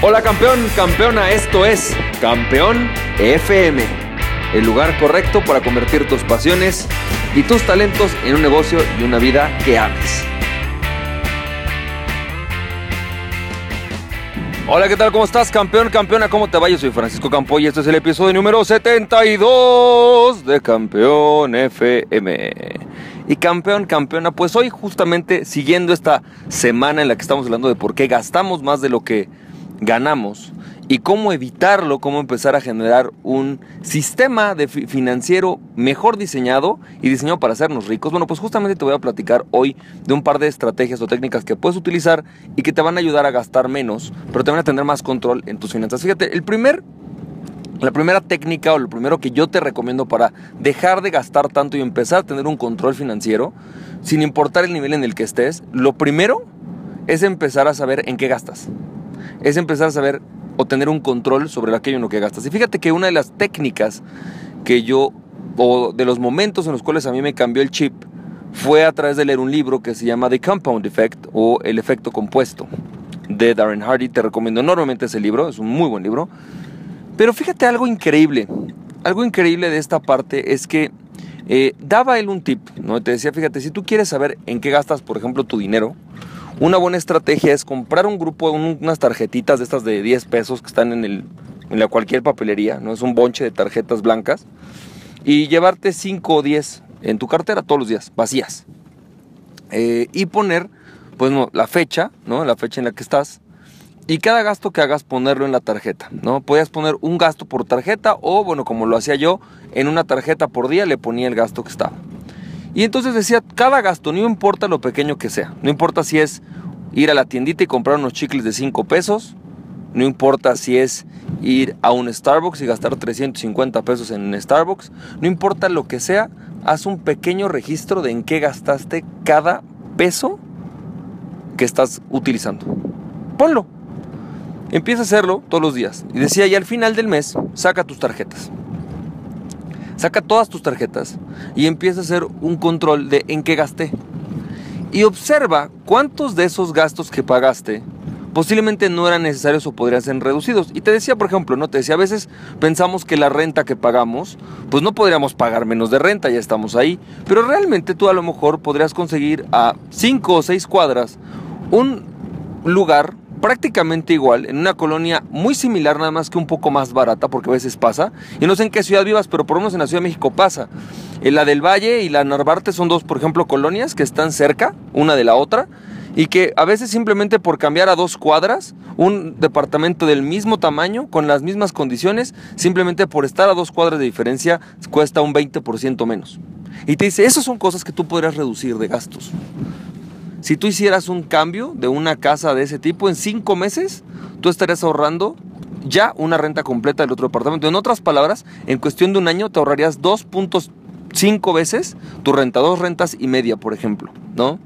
Hola campeón, campeona, esto es Campeón FM, el lugar correcto para convertir tus pasiones y tus talentos en un negocio y una vida que ames. Hola, ¿qué tal? ¿Cómo estás, campeón, campeona? ¿Cómo te va? Yo soy Francisco Campo y este es el episodio número 72 de Campeón FM. Y campeón, campeona, pues hoy justamente siguiendo esta semana en la que estamos hablando de por qué gastamos más de lo que ganamos y cómo evitarlo, cómo empezar a generar un sistema de financiero mejor diseñado y diseñado para hacernos ricos. Bueno, pues justamente te voy a platicar hoy de un par de estrategias o técnicas que puedes utilizar y que te van a ayudar a gastar menos, pero te van a tener más control en tus finanzas. Fíjate, el primer la primera técnica o lo primero que yo te recomiendo para dejar de gastar tanto y empezar a tener un control financiero, sin importar el nivel en el que estés, lo primero es empezar a saber en qué gastas es empezar a saber o tener un control sobre aquello en lo que gastas. Y fíjate que una de las técnicas que yo, o de los momentos en los cuales a mí me cambió el chip, fue a través de leer un libro que se llama The Compound Effect o El efecto compuesto de Darren Hardy. Te recomiendo enormemente ese libro, es un muy buen libro. Pero fíjate algo increíble, algo increíble de esta parte es que eh, daba él un tip, ¿no? Te decía, fíjate, si tú quieres saber en qué gastas, por ejemplo, tu dinero, una buena estrategia es comprar un grupo, unas tarjetitas de estas de 10 pesos que están en, el, la cualquier papelería, ¿no? Es un bonche de tarjetas blancas. Y llevarte 5 o 10 en tu cartera todos los días, vacías. Eh, y poner, pues no, la fecha, ¿no? La fecha en la que estás. Y cada gasto que hagas ponerlo en la tarjeta, ¿no? Podías poner un gasto por tarjeta o, bueno, como lo hacía yo, en una tarjeta por día le ponía el gasto que estaba. Y entonces decía, cada gasto, no importa lo pequeño que sea, no importa si es ir a la tiendita y comprar unos chicles de 5 pesos, no importa si es ir a un Starbucks y gastar 350 pesos en Starbucks, no importa lo que sea, haz un pequeño registro de en qué gastaste cada peso que estás utilizando. Ponlo. Empieza a hacerlo todos los días. Y decía, y al final del mes, saca tus tarjetas. Saca todas tus tarjetas y empieza a hacer un control de en qué gasté. Y observa cuántos de esos gastos que pagaste posiblemente no eran necesarios o podrían ser reducidos. Y te decía, por ejemplo, no te decía, a veces pensamos que la renta que pagamos, pues no podríamos pagar menos de renta, ya estamos ahí, pero realmente tú a lo mejor podrías conseguir a 5 o 6 cuadras un lugar prácticamente igual, en una colonia muy similar, nada más que un poco más barata, porque a veces pasa. Y no sé en qué ciudad vivas, pero por lo menos en la Ciudad de México pasa. En la del Valle y la Narvarte son dos, por ejemplo, colonias que están cerca, una de la otra, y que a veces simplemente por cambiar a dos cuadras, un departamento del mismo tamaño, con las mismas condiciones, simplemente por estar a dos cuadras de diferencia, cuesta un 20% menos. Y te dice, esas son cosas que tú podrías reducir de gastos. Si tú hicieras un cambio de una casa de ese tipo, en cinco meses tú estarías ahorrando ya una renta completa del otro departamento. En otras palabras, en cuestión de un año te ahorrarías 2.5 veces tu renta, dos rentas y media, por ejemplo, ¿no?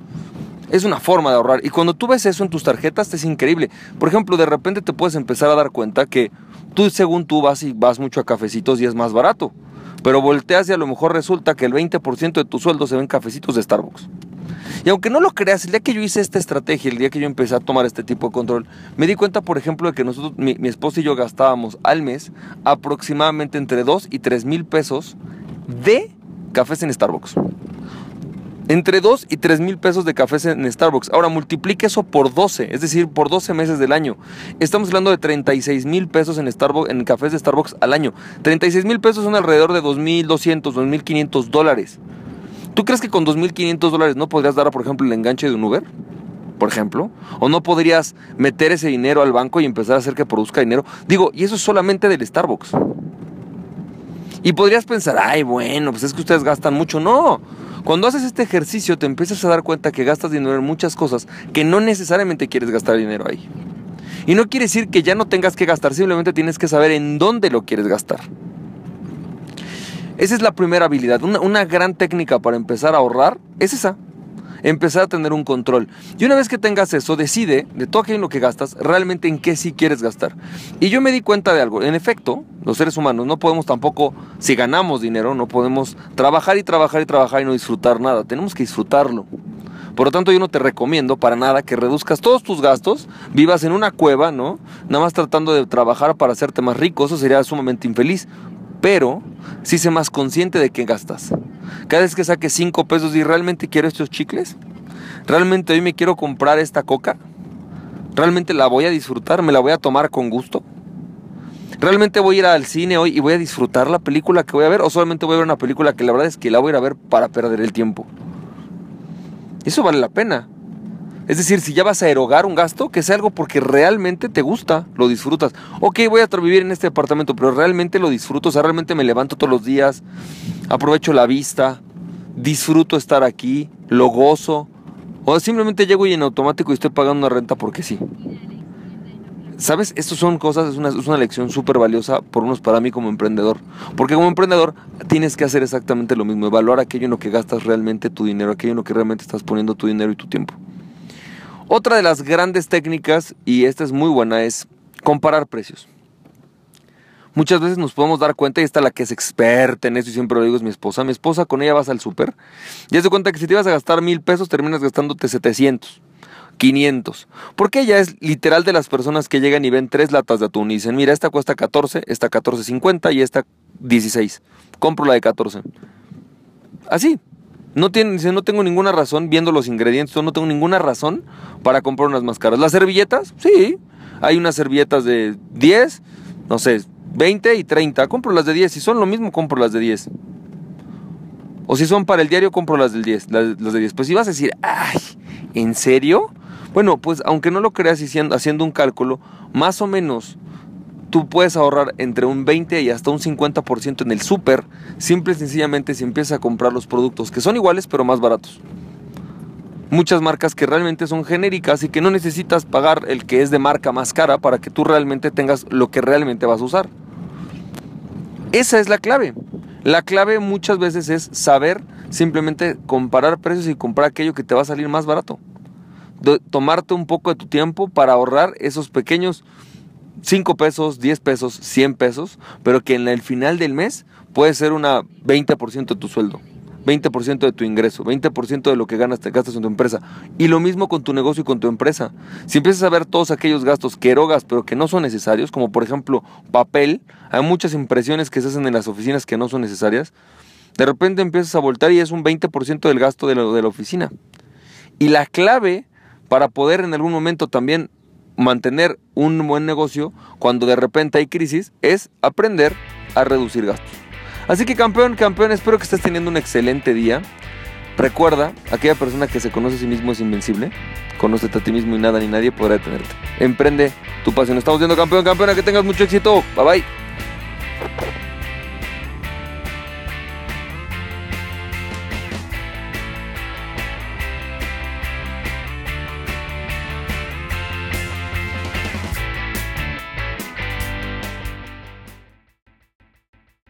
Es una forma de ahorrar. Y cuando tú ves eso en tus tarjetas, es increíble. Por ejemplo, de repente te puedes empezar a dar cuenta que tú, según tú, vas y vas mucho a cafecitos y es más barato. Pero volteas y a lo mejor resulta que el 20% de tu sueldo se ven cafecitos de Starbucks. Y aunque no lo creas, el día que yo hice esta estrategia, el día que yo empecé a tomar este tipo de control, me di cuenta, por ejemplo, de que nosotros, mi, esposa y yo gastábamos al mes aproximadamente entre 2 y 3 mil pesos de cafés en Starbucks. Entre 2 y 3 mil pesos de cafés en Starbucks. Ahora multiplique eso por 12, es decir, por 12 meses del año. Estamos hablando de 36 mil pesos en, Starbucks, en cafés de Starbucks al año. 36 mil pesos son alrededor de 2.200, 2.500 dólares. ¿Tú crees que con 2.500 dólares no podrías dar, por ejemplo, el enganche de un Uber? Por ejemplo. ¿O no podrías meter ese dinero al banco y empezar a hacer que produzca dinero? Digo, y eso es solamente del Starbucks. Y podrías pensar, ay, bueno, pues es que ustedes gastan mucho. No. Cuando haces este ejercicio te empiezas a dar cuenta que gastas dinero en muchas cosas que no necesariamente quieres gastar dinero ahí. Y no quiere decir que ya no tengas que gastar, simplemente tienes que saber en dónde lo quieres gastar. Esa es la primera habilidad. Una, gran técnica para empezar a ahorrar es esa. Empezar a tener un control. Y una vez que tengas eso, decide de todo aquello en lo que gastas, realmente en qué sí quieres gastar. Y yo me di cuenta de algo. En efecto, los seres humanos no podemos tampoco, si ganamos dinero, no podemos trabajar y trabajar y trabajar y no disfrutar nada. Tenemos que disfrutarlo. Por lo tanto, yo no te recomiendo para nada que reduzcas todos tus gastos, vivas en una cueva, ¿no? Nada más tratando de trabajar para hacerte más rico, eso sería sumamente infeliz. Pero sí sé más consciente de qué gastas. Cada vez que saques 5 pesos y realmente quiero estos chicles, realmente hoy me quiero comprar esta coca, realmente la voy a disfrutar, me la voy a tomar con gusto. ¿Realmente voy a ir al cine hoy y voy a disfrutar la película que voy a ver? ¿O solamente voy a ver una película que la verdad es que la voy a ir a ver para perder el tiempo? Eso vale la pena. Es decir, si ya vas a erogar un gasto, que sea algo porque realmente te gusta, lo disfrutas. Ok, voy a vivir en este departamento, pero realmente lo disfruto, o sea, realmente me levanto todos los días, aprovecho la vista, disfruto estar aquí, lo gozo. O simplemente llego y en automático estoy pagando una renta porque sí. ¿Sabes? Estas son cosas, es una, es una lección súper valiosa por unos para mí como emprendedor. Porque como emprendedor tienes que hacer exactamente lo mismo, evaluar aquello en lo que gastas realmente tu dinero, aquello en lo que realmente estás poniendo tu dinero y tu tiempo. Otra de las grandes técnicas, y esta es muy buena, es comparar precios. Muchas veces nos podemos dar cuenta, y esta es la que es experta en eso, y siempre lo digo, es mi esposa. Mi esposa, con ella vas al súper, y haz de cuenta que si te ibas a gastar mil pesos, terminas gastándote 700. 500. Porque ella es literal de las personas que llegan y ven tres latas de atún y dicen, mira, esta cuesta 14, esta 14.50 y esta 16. Compro la de 14. Así. No, tiene, no tengo ninguna razón, viendo los ingredientes, no tengo ninguna razón para comprar unas más caras. ¿Las servilletas? Sí. Hay unas servilletas de 10, no sé, 20 y 30. Compro las de 10. Si son lo mismo, compro las de 10. O si son para el diario, compro las del 10, las, las de 10. Pues si vas a decir, ay, ¿en serio? Bueno, pues aunque no lo creas haciendo un cálculo, más o menos tú puedes ahorrar entre un 20 y hasta un 50% en el súper, simple y sencillamente si empiezas a comprar los productos que son iguales pero más baratos. Muchas marcas que realmente son genéricas y que no necesitas pagar el que es de marca más cara para que tú realmente tengas lo que realmente vas a usar. Esa es la clave. La clave muchas veces es saber simplemente comparar precios y comprar aquello que te va a salir más barato tomarte un poco de tu tiempo para ahorrar esos pequeños 5 pesos, 10 pesos, 100 pesos, pero que en el final del mes puede ser una 20% de tu sueldo. 20% de tu ingreso, 20% de lo que ganas te gastas en tu empresa. Y lo mismo con tu negocio y con tu empresa. Si empiezas a ver todos aquellos gastos que erogas pero que no son necesarios, como por ejemplo papel, hay muchas impresiones que se hacen en las oficinas que no son necesarias, de repente empiezas a voltar y es un 20% del gasto de de la oficina. Y la clave para poder en algún momento también mantener un buen negocio cuando de repente hay crisis es aprender a reducir gastos. Así que campeón, campeón, espero que estés teniendo un excelente día. Recuerda, aquella persona que se conoce a sí mismo es invencible. Conócete a ti mismo y nada ni nadie podrá detenerte. Emprende tu pasión. Estamos viendo campeón, campeona, que tengas mucho éxito. Bye bye.